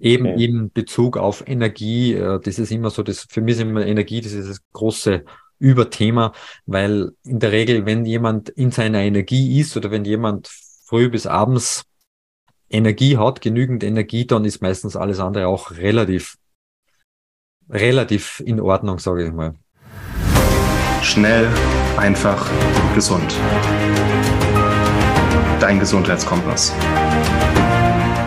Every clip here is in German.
Eben okay. in Bezug auf Energie, äh, das ist immer so, das, für mich ist immer Energie, das ist das große Überthema, weil in der Regel, wenn jemand in seiner Energie ist oder wenn jemand früh bis abends Energie hat, genügend Energie, dann ist meistens alles andere auch relativ, relativ in Ordnung, sage ich mal. Schnell, einfach, gesund. Dein Gesundheitskompass.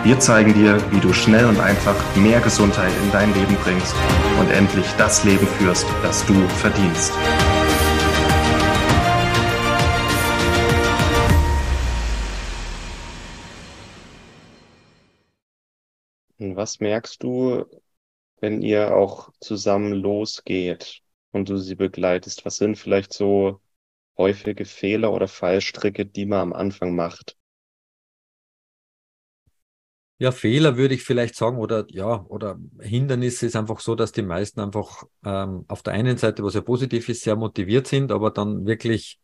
Wir zeigen dir, wie du schnell und einfach mehr Gesundheit in dein Leben bringst und endlich das Leben führst, das du verdienst. Was merkst du, wenn ihr auch zusammen losgeht und du sie begleitest? Was sind vielleicht so häufige Fehler oder Fallstricke, die man am Anfang macht? Ja, Fehler würde ich vielleicht sagen, oder ja, oder Hindernisse ist einfach so, dass die meisten einfach ähm, auf der einen Seite, was ja positiv ist, sehr motiviert sind, aber dann wirklich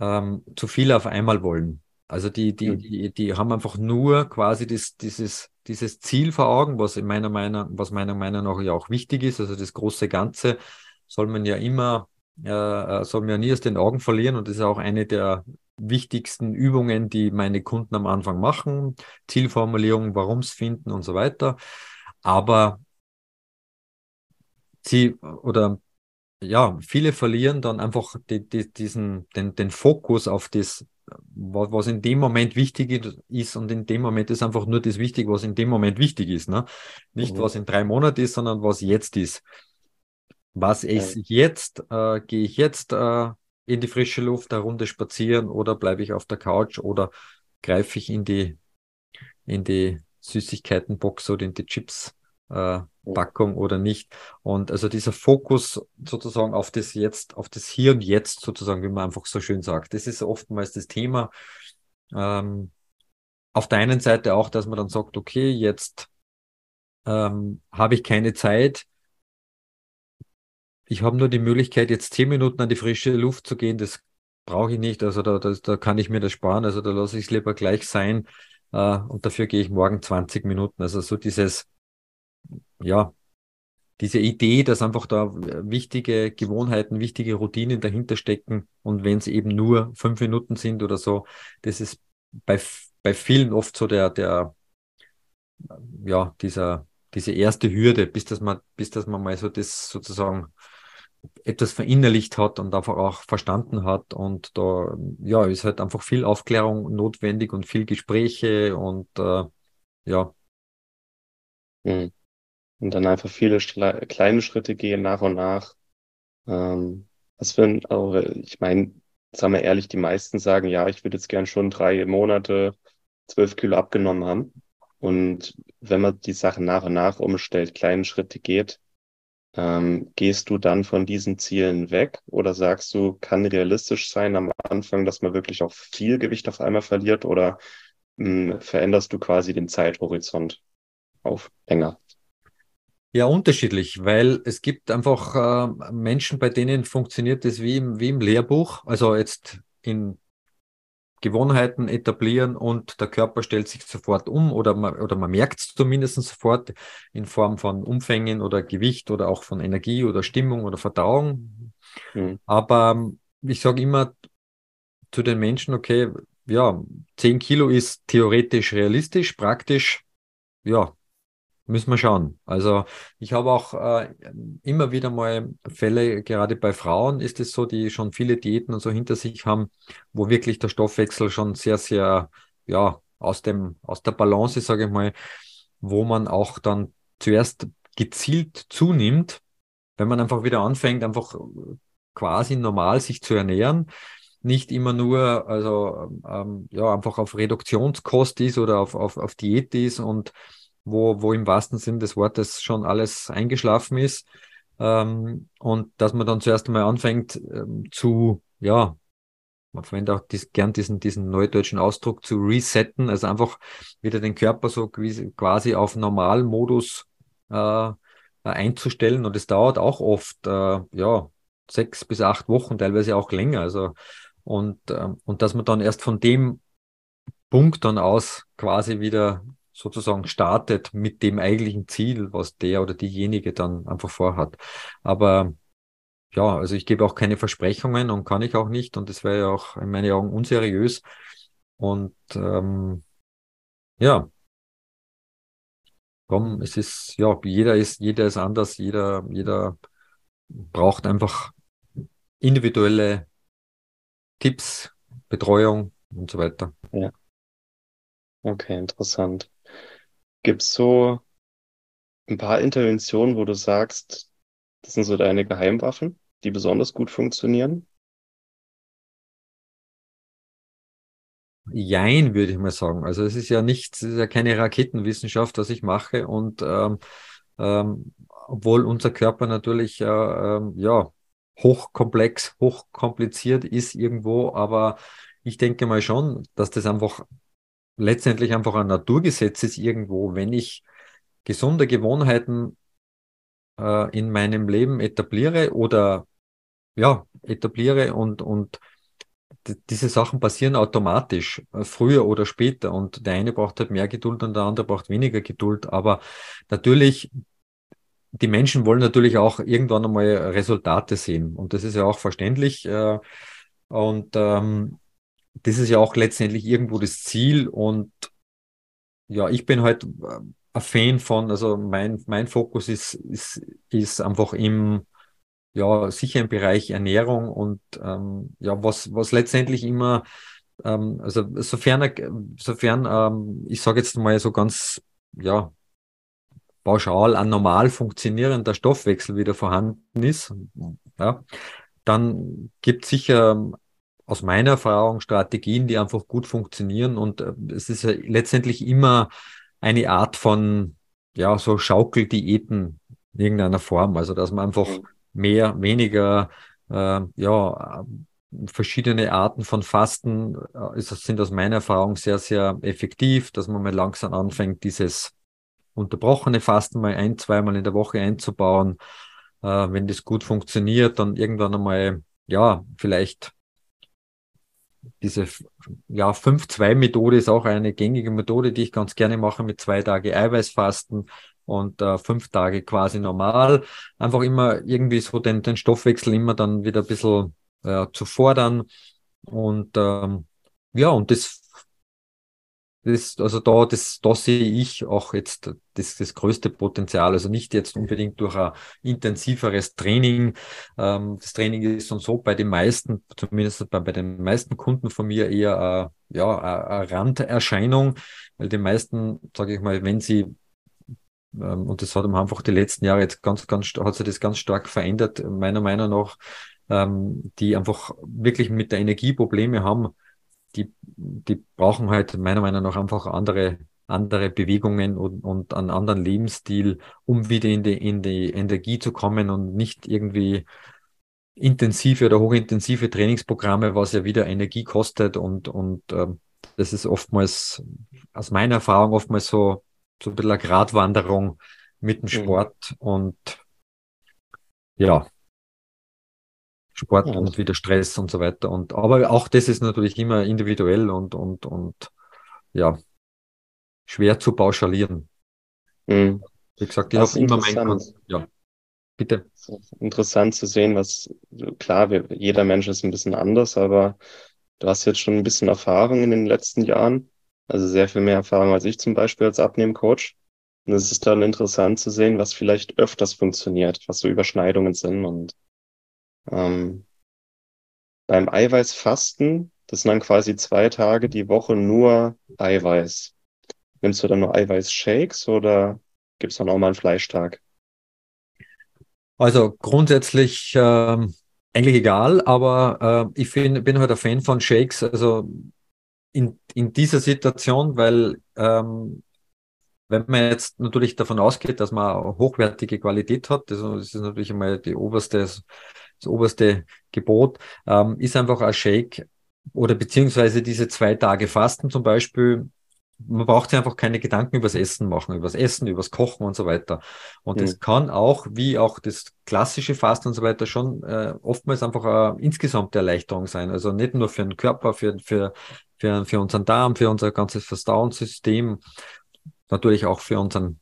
ähm, zu viel auf einmal wollen. Also die, die, mhm. die, die haben einfach nur quasi das, dieses, dieses Ziel vor Augen, was in meiner Meinung, was meiner Meinung nach ja auch wichtig ist. Also das große Ganze soll man ja immer, äh, soll man ja nie aus den Augen verlieren. Und das ist auch eine der wichtigsten Übungen, die meine Kunden am Anfang machen, Zielformulierung, warum es finden und so weiter. Aber sie oder ja, viele verlieren dann einfach die, die, diesen, den, den Fokus auf das, was in dem Moment wichtig ist und in dem Moment ist einfach nur das wichtig, was in dem Moment wichtig ist. Ne? Nicht, mhm. was in drei Monaten ist, sondern was jetzt ist. Was ich jetzt? Äh, Gehe ich jetzt äh, in die frische Luft, eine Runde spazieren oder bleibe ich auf der Couch oder greife ich in die, in die Süßigkeitenbox oder in die Chips. Äh, Packung oder nicht. Und also dieser Fokus sozusagen auf das Jetzt, auf das Hier und Jetzt sozusagen, wie man einfach so schön sagt, das ist oftmals das Thema. Ähm, auf der einen Seite auch, dass man dann sagt, okay, jetzt ähm, habe ich keine Zeit, ich habe nur die Möglichkeit, jetzt zehn Minuten an die frische Luft zu gehen, das brauche ich nicht. Also da, da, da kann ich mir das sparen. Also da lasse ich es lieber gleich sein. Äh, und dafür gehe ich morgen 20 Minuten. Also so dieses, ja, diese Idee, dass einfach da wichtige Gewohnheiten, wichtige Routinen dahinter stecken. Und wenn es eben nur fünf Minuten sind oder so, das ist bei, bei vielen oft so der, der, ja, dieser, diese erste Hürde, bis dass man, bis dass man mal so das sozusagen etwas verinnerlicht hat und einfach auch verstanden hat. Und da ja, ist halt einfach viel Aufklärung notwendig und viel Gespräche und äh, ja. Mhm. Und dann einfach viele kleine Schritte gehen nach und nach. Ähm, was für ein, also ich meine, sagen wir ehrlich, die meisten sagen, ja, ich würde jetzt gern schon drei Monate zwölf Kilo abgenommen haben. Und wenn man die Sachen nach und nach umstellt, kleine Schritte geht, ähm, gehst du dann von diesen Zielen weg oder sagst du, kann realistisch sein am Anfang, dass man wirklich auch viel Gewicht auf einmal verliert oder mh, hm, veränderst du quasi den Zeithorizont auf länger? Ja, unterschiedlich, weil es gibt einfach äh, Menschen, bei denen funktioniert das wie im, wie im Lehrbuch. Also jetzt in Gewohnheiten etablieren und der Körper stellt sich sofort um oder man, oder man merkt es zumindest sofort in Form von Umfängen oder Gewicht oder auch von Energie oder Stimmung oder Verdauung. Mhm. Aber ähm, ich sage immer zu den Menschen, okay, ja, 10 Kilo ist theoretisch realistisch, praktisch, ja, Müssen wir schauen. Also ich habe auch äh, immer wieder mal Fälle, gerade bei Frauen ist es so, die schon viele Diäten und so hinter sich haben, wo wirklich der Stoffwechsel schon sehr, sehr, ja, aus dem, aus der Balance, sage ich mal, wo man auch dann zuerst gezielt zunimmt, wenn man einfach wieder anfängt, einfach quasi normal sich zu ernähren, nicht immer nur, also ähm, ja, einfach auf Reduktionskost ist oder auf, auf, auf Diät ist und wo, wo im wahrsten Sinn des Wortes schon alles eingeschlafen ist. Ähm, und dass man dann zuerst einmal anfängt ähm, zu, ja, man verwendet auch dies, gern diesen, diesen neudeutschen Ausdruck zu resetten, also einfach wieder den Körper so quasi auf Normalmodus äh, einzustellen. Und es dauert auch oft, äh, ja, sechs bis acht Wochen, teilweise auch länger. Also, und, äh, und dass man dann erst von dem Punkt dann aus quasi wieder sozusagen startet mit dem eigentlichen Ziel, was der oder diejenige dann einfach vorhat. Aber ja, also ich gebe auch keine Versprechungen und kann ich auch nicht und das wäre ja auch in meinen Augen unseriös. Und ähm, ja, komm, es ist, ja, jeder ist, jeder ist anders, jeder, jeder braucht einfach individuelle Tipps, Betreuung und so weiter. Ja. Okay, interessant. Gibt es so ein paar Interventionen, wo du sagst, das sind so deine Geheimwaffen, die besonders gut funktionieren? Jein, würde ich mal sagen. Also es ist ja nichts, es ist ja keine Raketenwissenschaft, was ich mache. Und ähm, ähm, obwohl unser Körper natürlich äh, ähm, ja hochkomplex, hochkompliziert ist irgendwo, aber ich denke mal schon, dass das einfach letztendlich einfach ein Naturgesetz ist irgendwo, wenn ich gesunde Gewohnheiten äh, in meinem Leben etabliere oder ja, etabliere und, und diese Sachen passieren automatisch, äh, früher oder später. Und der eine braucht halt mehr Geduld und der andere braucht weniger Geduld. Aber natürlich, die Menschen wollen natürlich auch irgendwann einmal Resultate sehen. Und das ist ja auch verständlich. Äh, und ähm, das ist ja auch letztendlich irgendwo das Ziel. Und ja, ich bin halt äh, ein Fan von, also mein, mein Fokus ist, ist, ist einfach im, ja, sicher im Bereich Ernährung und ähm, ja, was, was letztendlich immer, ähm, also sofern, sofern ähm, ich sage jetzt mal so ganz, ja, pauschal ein normal funktionierender Stoffwechsel wieder vorhanden ist, ja, dann gibt sicher aus meiner Erfahrung Strategien, die einfach gut funktionieren und äh, es ist ja letztendlich immer eine Art von, ja, so Schaukeldiäten in irgendeiner Form. Also, dass man einfach mhm. mehr, weniger, äh, ja, verschiedene Arten von Fasten äh, sind aus meiner Erfahrung sehr, sehr effektiv, dass man mal langsam anfängt, dieses unterbrochene Fasten mal ein, zweimal in der Woche einzubauen. Äh, wenn das gut funktioniert, dann irgendwann einmal, ja, vielleicht diese ja, 5-2-Methode ist auch eine gängige Methode, die ich ganz gerne mache mit zwei Tage Eiweißfasten und äh, fünf Tage quasi normal. Einfach immer irgendwie so den, den Stoffwechsel immer dann wieder ein bisschen äh, zu fordern. Und ähm, ja, und das das, also da, das, da sehe ich auch jetzt das, das größte Potenzial. Also nicht jetzt unbedingt durch ein intensiveres Training. Ähm, das Training ist und so bei den meisten, zumindest bei, bei den meisten Kunden von mir eher äh, ja, eine Randerscheinung, weil die meisten, sage ich mal, wenn sie ähm, und das hat einfach die letzten Jahre jetzt ganz, ganz, hat sich das ganz stark verändert, meiner Meinung nach, ähm, die einfach wirklich mit der Energie Probleme haben, die, die brauchen halt meiner Meinung nach einfach andere, andere Bewegungen und, und einen anderen Lebensstil, um wieder in die, in die Energie zu kommen und nicht irgendwie intensive oder hochintensive Trainingsprogramme, was ja wieder Energie kostet und, und ähm, das ist oftmals, aus meiner Erfahrung, oftmals so, so ein bisschen eine Gratwanderung mit dem mhm. Sport mhm. und ja, Sport ja. und wieder Stress und so weiter. Und aber auch das ist natürlich immer individuell und und und ja schwer zu pauschalieren. Mhm. Wie gesagt, ich habe immer mein ja. Bitte. Interessant zu sehen, was klar, wir, jeder Mensch ist ein bisschen anders, aber du hast jetzt schon ein bisschen Erfahrung in den letzten Jahren, also sehr viel mehr Erfahrung als ich zum Beispiel als Abnehmcoach. Und es ist dann interessant zu sehen, was vielleicht öfters funktioniert, was so Überschneidungen sind und ähm, beim Eiweißfasten, das sind dann quasi zwei Tage die Woche nur Eiweiß. Nimmst du dann nur Eiweißshakes oder gibt es dann auch mal einen Fleischtag? Also grundsätzlich ähm, eigentlich egal, aber äh, ich find, bin halt ein Fan von Shakes, also in, in dieser Situation, weil ähm, wenn man jetzt natürlich davon ausgeht, dass man hochwertige Qualität hat, das ist natürlich einmal die oberste das oberste Gebot, ähm, ist einfach ein Shake oder beziehungsweise diese zwei Tage Fasten zum Beispiel. Man braucht sich einfach keine Gedanken übers Essen machen, übers Essen, übers Kochen und so weiter. Und mhm. das kann auch, wie auch das klassische Fasten und so weiter, schon äh, oftmals einfach eine insgesamte Erleichterung sein. Also nicht nur für den Körper, für, für, für, für unseren Darm, für unser ganzes Verdauungssystem natürlich auch für unseren,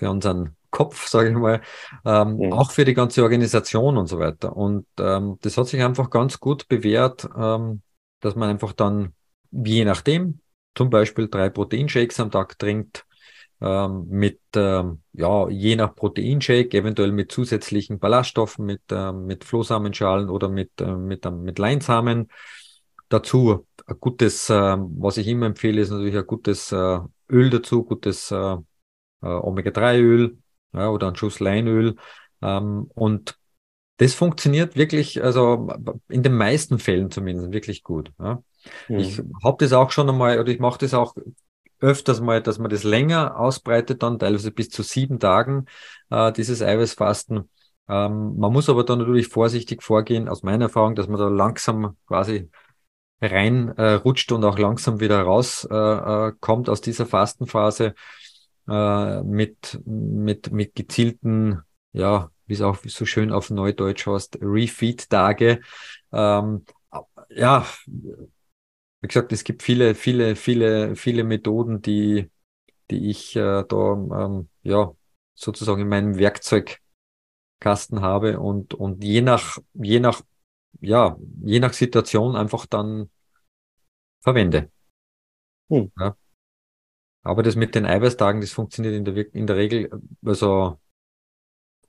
für unseren Kopf, sage ich mal, ähm, mhm. auch für die ganze Organisation und so weiter. Und ähm, das hat sich einfach ganz gut bewährt, ähm, dass man einfach dann, je nachdem, zum Beispiel drei Proteinshakes am Tag trinkt, ähm, mit, ähm, ja, je nach Proteinshake, eventuell mit zusätzlichen Ballaststoffen, mit, ähm, mit Flohsamenschalen oder mit, äh, mit, äh, mit Leinsamen. Dazu ein gutes, äh, was ich immer empfehle, ist natürlich ein gutes äh, Öl dazu, gutes äh, äh Omega-3-Öl ja, oder ein Schuss Leinöl. Ähm, und das funktioniert wirklich, also in den meisten Fällen zumindest wirklich gut. Ja. Mhm. Ich habe das auch schon einmal, oder ich mache das auch öfters mal, dass man das länger ausbreitet, dann teilweise bis zu sieben Tagen, äh, dieses Eiweißfasten. Ähm, man muss aber dann natürlich vorsichtig vorgehen, aus meiner Erfahrung, dass man da langsam quasi reinrutscht äh, und auch langsam wieder rauskommt äh, äh, kommt aus dieser Fastenphase äh, mit, mit, mit gezielten, ja, wie es auch so schön auf Neudeutsch heißt, Refeed-Tage. Ähm, ja, wie gesagt, es gibt viele, viele, viele, viele Methoden, die, die ich äh, da ähm, ja sozusagen in meinem Werkzeugkasten habe und, und je nach, je nach, ja, je nach Situation einfach dann verwende. Hm. Ja. Aber das mit den Eiweißtagen, das funktioniert in der, in der Regel also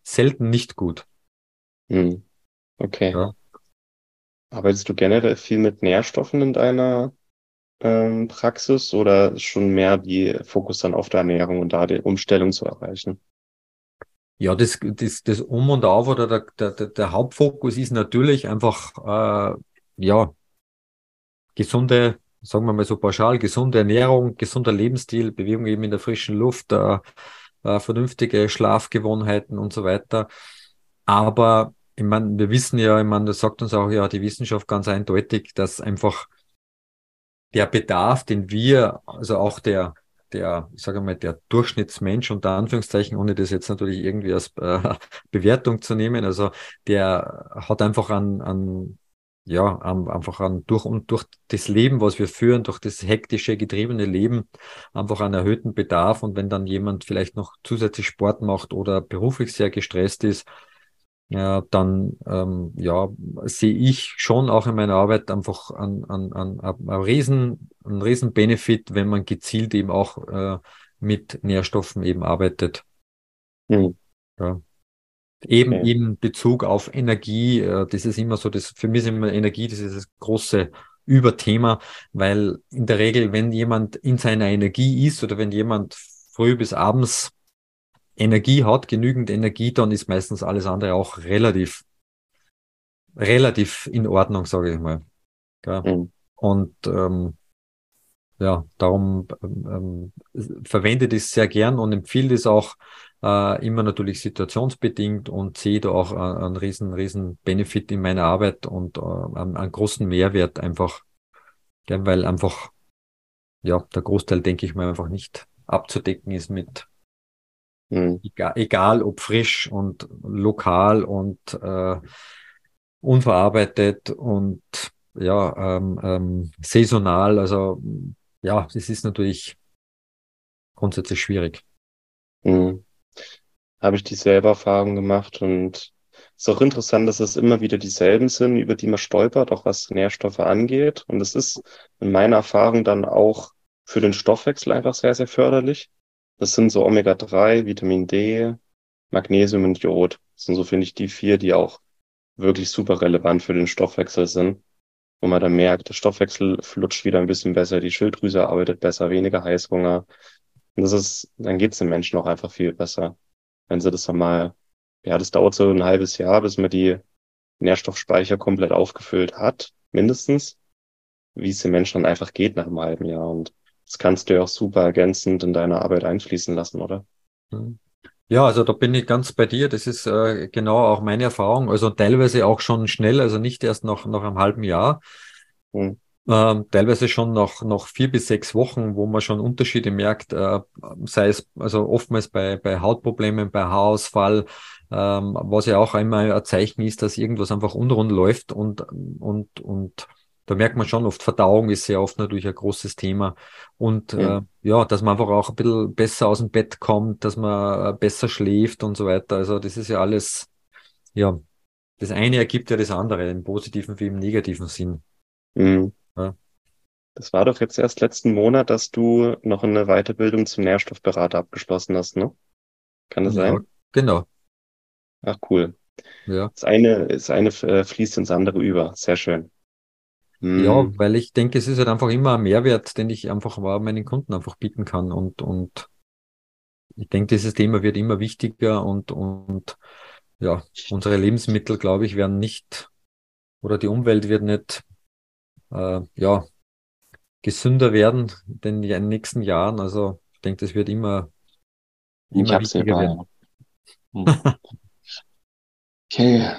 selten nicht gut. Hm. Okay. Ja. Arbeitest du generell viel mit Nährstoffen in deiner ähm, Praxis oder schon mehr die Fokus dann auf der Ernährung und da die Umstellung zu erreichen? Ja, das, das, das Um und Auf oder der, der, der Hauptfokus ist natürlich einfach, äh, ja, gesunde, sagen wir mal so pauschal, gesunde Ernährung, gesunder Lebensstil, Bewegung eben in der frischen Luft, äh, äh, vernünftige Schlafgewohnheiten und so weiter. Aber ich meine, wir wissen ja, ich meine, das sagt uns auch ja die Wissenschaft ganz eindeutig, dass einfach der Bedarf, den wir, also auch der, der, ich sage mal, der Durchschnittsmensch unter Anführungszeichen, ohne das jetzt natürlich irgendwie als äh, Bewertung zu nehmen, also der hat einfach an, an ja, einfach an, durch und durch das Leben, was wir führen, durch das hektische, getriebene Leben, einfach einen erhöhten Bedarf. Und wenn dann jemand vielleicht noch zusätzlich Sport macht oder beruflich sehr gestresst ist, ja, dann ähm, ja, sehe ich schon auch in meiner Arbeit einfach an, an, an, an einen riesen, einen riesen Benefit, wenn man gezielt eben auch äh, mit Nährstoffen eben arbeitet. Mhm. Ja. Eben okay. in Bezug auf Energie, äh, das ist immer so, das für mich ist immer Energie, das ist das große Überthema, weil in der Regel, wenn jemand in seiner Energie ist oder wenn jemand früh bis abends Energie hat, genügend Energie, dann ist meistens alles andere auch relativ, relativ in Ordnung, sage ich mal. Mhm. Und ähm, ja, darum ähm, verwende ich es sehr gern und empfehle es auch äh, immer natürlich situationsbedingt und sehe da auch äh, einen riesen, riesen Benefit in meiner Arbeit und äh, einen, einen großen Mehrwert einfach, gell, weil einfach ja der Großteil, denke ich mal, einfach nicht abzudecken ist mit Mhm. Egal, egal ob frisch und lokal und äh, unverarbeitet und ja, ähm, ähm, saisonal. Also ja, das ist natürlich grundsätzlich schwierig. Mhm. Habe ich dieselbe Erfahrung gemacht und es ist auch interessant, dass es immer wieder dieselben sind, über die man stolpert, auch was Nährstoffe angeht. Und es ist in meiner Erfahrung dann auch für den Stoffwechsel einfach sehr, sehr förderlich. Das sind so Omega-3, Vitamin D, Magnesium und Jod. Das sind so, finde ich, die vier, die auch wirklich super relevant für den Stoffwechsel sind. Wo man dann merkt, der Stoffwechsel flutscht wieder ein bisschen besser, die Schilddrüse arbeitet besser, weniger Heißhunger. Und das ist, dann geht's den Menschen auch einfach viel besser. Wenn sie das dann mal, ja, das dauert so ein halbes Jahr, bis man die Nährstoffspeicher komplett aufgefüllt hat, mindestens, wie es den Menschen dann einfach geht nach einem halben Jahr. Und das kannst du ja auch super ergänzend in deine Arbeit einfließen lassen, oder? Mhm. Ja, also da bin ich ganz bei dir. Das ist äh, genau auch meine Erfahrung. Also teilweise auch schon schnell, also nicht erst nach, nach einem halben Jahr. Mhm. Ähm, teilweise schon nach, nach vier bis sechs Wochen, wo man schon Unterschiede merkt, äh, sei es also oftmals bei, bei Hautproblemen, bei Haarausfall, ähm, was ja auch einmal ein Zeichen ist, dass irgendwas einfach unrund läuft und, und, und da merkt man schon oft, Verdauung ist sehr oft natürlich ein großes Thema. Und ja. Äh, ja, dass man einfach auch ein bisschen besser aus dem Bett kommt, dass man äh, besser schläft und so weiter. Also das ist ja alles, ja, das eine ergibt ja das andere, im positiven wie im negativen Sinn. Mhm. Ja. Das war doch jetzt erst letzten Monat, dass du noch eine Weiterbildung zum Nährstoffberater abgeschlossen hast, ne? Kann das ja, sein? Genau. Ach, cool. Ja. Das eine, das eine äh, fließt ins andere über. Sehr schön. Ja, hm. weil ich denke, es ist halt einfach immer ein Mehrwert, den ich einfach meinen Kunden einfach bieten kann. Und, und ich denke, dieses Thema wird immer wichtiger und, und ja, unsere Lebensmittel, glaube ich, werden nicht oder die Umwelt wird nicht äh, ja, gesünder werden in den nächsten Jahren. Also ich denke, das wird immer, immer wichtiger werden. Hm. okay.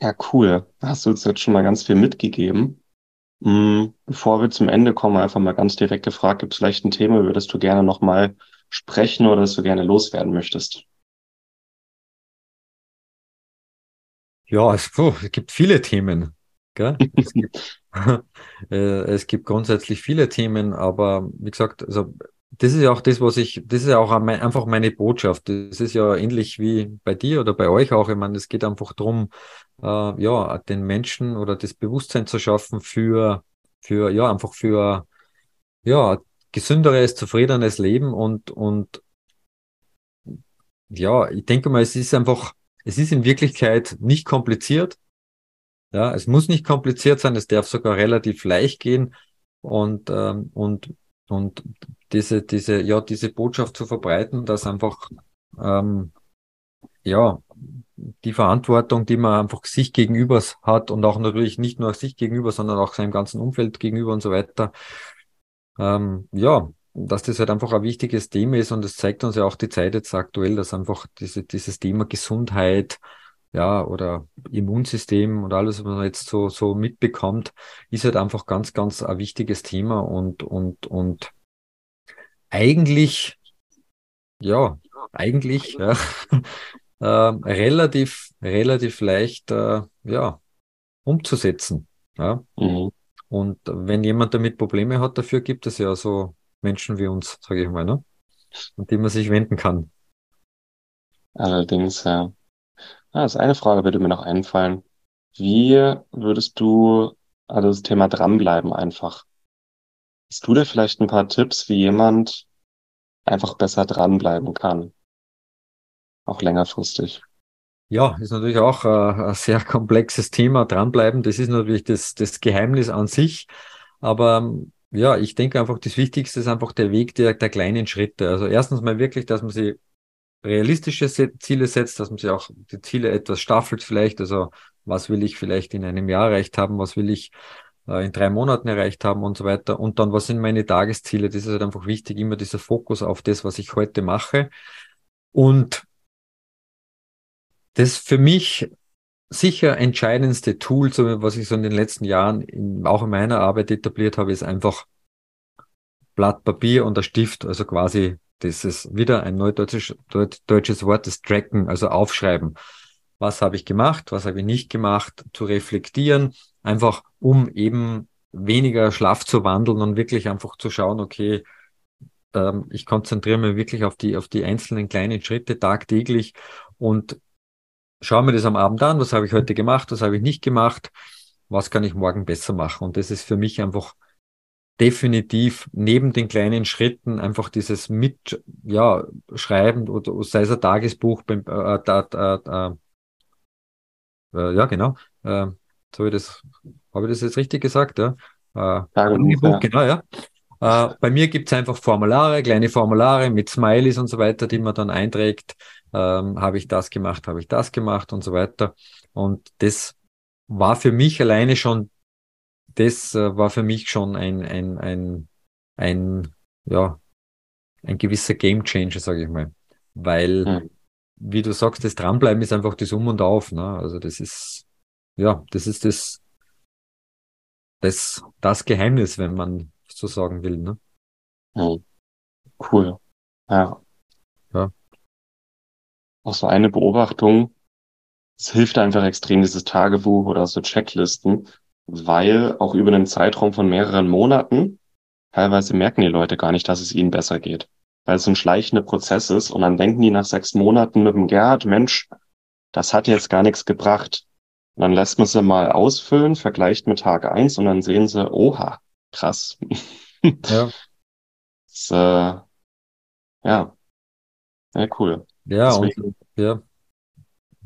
Ja, cool. Hast du uns jetzt schon mal ganz viel mitgegeben. Hm, bevor wir zum Ende kommen, einfach mal ganz direkt gefragt, gibt es vielleicht ein Thema, über das du gerne nochmal sprechen oder das du gerne loswerden möchtest? Ja, es, puh, es gibt viele Themen. Es, gibt, äh, es gibt grundsätzlich viele Themen, aber wie gesagt, also das ist ja auch das, was ich, das ist ja auch einfach meine Botschaft. Das ist ja ähnlich wie bei dir oder bei euch auch. Ich meine, es geht einfach darum, äh, ja, den Menschen oder das Bewusstsein zu schaffen für, für, ja, einfach für, ja, gesünderes, zufriedenes Leben und, und, ja, ich denke mal, es ist einfach, es ist in Wirklichkeit nicht kompliziert. Ja, es muss nicht kompliziert sein, es darf sogar relativ leicht gehen und, ähm, und, und diese, diese, ja, diese Botschaft zu verbreiten, dass einfach, ähm, ja, die Verantwortung, die man einfach sich gegenüber hat und auch natürlich nicht nur sich gegenüber, sondern auch seinem ganzen Umfeld gegenüber und so weiter. Ähm, ja, dass das halt einfach ein wichtiges Thema ist und es zeigt uns ja auch die Zeit jetzt aktuell, dass einfach diese, dieses Thema Gesundheit, ja, oder Immunsystem und alles, was man jetzt so, so mitbekommt, ist halt einfach ganz, ganz ein wichtiges Thema und, und, und eigentlich, ja, eigentlich, ja, äh, relativ, relativ leicht, äh, ja, umzusetzen, ja. Mhm. Und wenn jemand damit Probleme hat, dafür gibt es ja so Menschen wie uns, sage ich mal, ne? Und die man sich wenden kann. Allerdings, ja. Ah, das eine Frage, würde mir noch einfallen. Wie würdest du, also das Thema dranbleiben einfach. Hast du da vielleicht ein paar Tipps, wie jemand einfach besser dranbleiben kann? Auch längerfristig. Ja, ist natürlich auch äh, ein sehr komplexes Thema. Dranbleiben, das ist natürlich das, das Geheimnis an sich. Aber ja, ich denke einfach, das Wichtigste ist einfach der Weg der, der kleinen Schritte. Also erstens mal wirklich, dass man sie realistische Ziele setzt, dass man sich auch die Ziele etwas staffelt vielleicht. Also was will ich vielleicht in einem Jahr erreicht haben, was will ich äh, in drei Monaten erreicht haben und so weiter. Und dann, was sind meine Tagesziele? Das ist halt einfach wichtig, immer dieser Fokus auf das, was ich heute mache. Und das für mich sicher entscheidendste Tool, was ich so in den letzten Jahren in, auch in meiner Arbeit etabliert habe, ist einfach Blatt Papier und der Stift, also quasi das ist wieder ein neudeutsches deutsches Wort, das Tracken, also aufschreiben. Was habe ich gemacht, was habe ich nicht gemacht, zu reflektieren, einfach um eben weniger schlaff zu wandeln und wirklich einfach zu schauen, okay, ähm, ich konzentriere mich wirklich auf die, auf die einzelnen kleinen Schritte tagtäglich und schaue mir das am Abend an, was habe ich heute gemacht, was habe ich nicht gemacht, was kann ich morgen besser machen. Und das ist für mich einfach definitiv neben den kleinen Schritten einfach dieses mit, ja, schreiben oder sei es ein Tagesbuch beim, äh, äh, äh, äh, ja, genau, äh, so das, habe ich das jetzt richtig gesagt, ja? Äh, Tagebuch, ja. genau, ja. Äh, bei mir gibt's einfach Formulare, kleine Formulare mit Smileys und so weiter, die man dann einträgt. Ähm, habe ich das gemacht, habe ich das gemacht und so weiter. Und das war für mich alleine schon das äh, war für mich schon ein, ein, ein, ein, ja, ein gewisser Game Changer, sage ich mal. Weil, mhm. wie du sagst, das Dranbleiben ist einfach das Um und Auf. Ne? Also das ist, ja, das ist das, das, das Geheimnis, wenn man so sagen will. Ne? Mhm. Cool. Ja. Ja. Auch so eine Beobachtung, es hilft einfach extrem, dieses Tagebuch oder so Checklisten, weil auch über einen Zeitraum von mehreren Monaten teilweise merken die Leute gar nicht, dass es ihnen besser geht, weil es ein schleichender Prozess ist und dann denken die nach sechs Monaten mit dem Gerhard, Mensch, das hat jetzt gar nichts gebracht. Und dann lässt man sie mal ausfüllen, vergleicht mit Tag eins und dann sehen sie, oha, krass. Ja. das, äh, ja. Ja, cool. Ja, und, ja.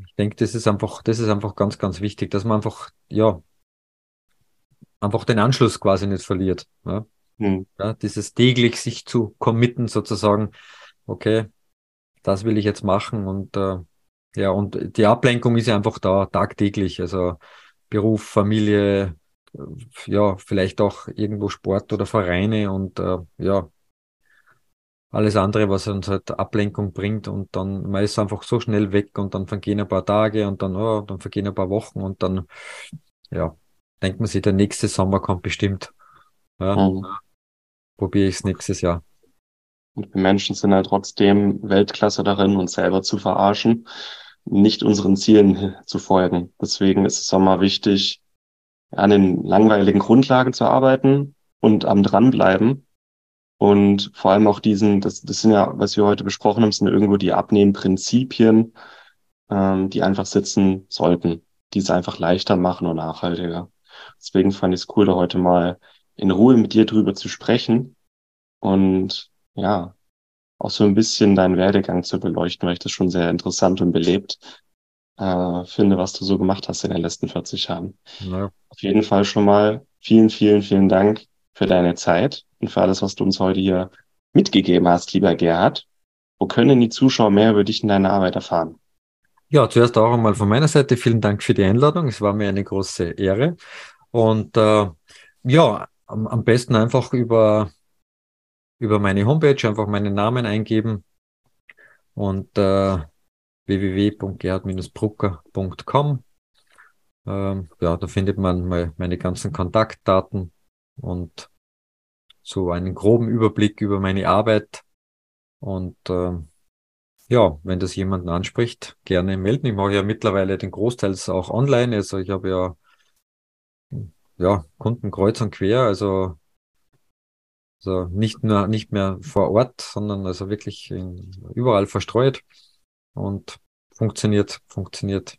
Ich denke, das ist einfach, das ist einfach ganz, ganz wichtig, dass man einfach, ja, einfach den Anschluss quasi nicht verliert. Ja? Hm. ja dieses täglich sich zu committen sozusagen, okay, das will ich jetzt machen und äh, ja, und die Ablenkung ist ja einfach da tagtäglich, also Beruf, Familie, äh, ja, vielleicht auch irgendwo Sport oder Vereine und äh, ja, alles andere, was uns halt Ablenkung bringt und dann man ist einfach so schnell weg und dann vergehen ein paar Tage und dann, oh, dann vergehen ein paar Wochen und dann, ja, denkt man sich, der nächste Sommer kommt bestimmt. Ja, mhm. Probiere ich es nächstes Jahr. Und wir Menschen sind halt trotzdem Weltklasse darin, uns selber zu verarschen, nicht unseren Zielen zu folgen. Deswegen ist es auch mal wichtig, an den langweiligen Grundlagen zu arbeiten und am dranbleiben. Und vor allem auch diesen, das, das sind ja, was wir heute besprochen haben, sind irgendwo die Abnehmprinzipien, ähm, die einfach sitzen sollten, die es einfach leichter machen und nachhaltiger. Deswegen fand ich es cool, da heute mal in Ruhe mit dir drüber zu sprechen und ja, auch so ein bisschen deinen Werdegang zu beleuchten, weil ich das schon sehr interessant und belebt äh, finde, was du so gemacht hast in den letzten 40 Jahren. Ja. Auf jeden Fall schon mal vielen, vielen, vielen Dank für deine Zeit und für alles, was du uns heute hier mitgegeben hast, lieber Gerhard. Wo können die Zuschauer mehr über dich und deine Arbeit erfahren? Ja, zuerst auch einmal von meiner Seite vielen Dank für die Einladung. Es war mir eine große Ehre. Und äh, ja, am, am besten einfach über, über meine Homepage einfach meinen Namen eingeben und äh, www.gerhard-brucker.com. Ähm, ja, da findet man mal meine ganzen Kontaktdaten und so einen groben Überblick über meine Arbeit. Und äh, ja, wenn das jemanden anspricht, gerne melden. Ich mache ja mittlerweile den Großteils auch online. Also ich habe ja ja, Kunden kreuz und quer, also, also nicht nur, nicht mehr vor Ort, sondern also wirklich in, überall verstreut und funktioniert, funktioniert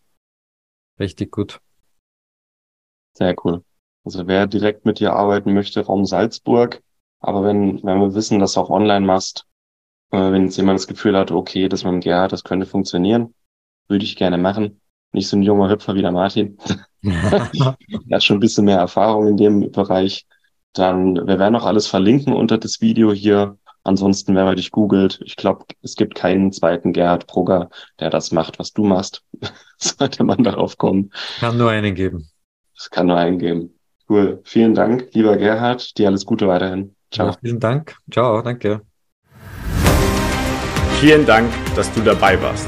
richtig gut. Sehr cool. Also wer direkt mit dir arbeiten möchte, Raum Salzburg, aber wenn, wenn wir wissen, dass du auch online machst, äh, wenn jetzt jemand das Gefühl hat, okay, das mit dem das könnte funktionieren, würde ich gerne machen. Nicht so ein junger Hüpfer wie der Martin. er hat schon ein bisschen mehr Erfahrung in dem Bereich. Dann, wir werden auch alles verlinken unter das Video hier. Ansonsten, wenn man dich googelt, ich glaube, es gibt keinen zweiten Gerhard Brugger, der das macht, was du machst. Sollte man darauf kommen. Kann nur einen geben. Es kann nur einen geben. Cool. Vielen Dank, lieber Gerhard. Dir alles Gute weiterhin. Ciao. Ja, vielen Dank. Ciao, danke. Vielen Dank, dass du dabei warst.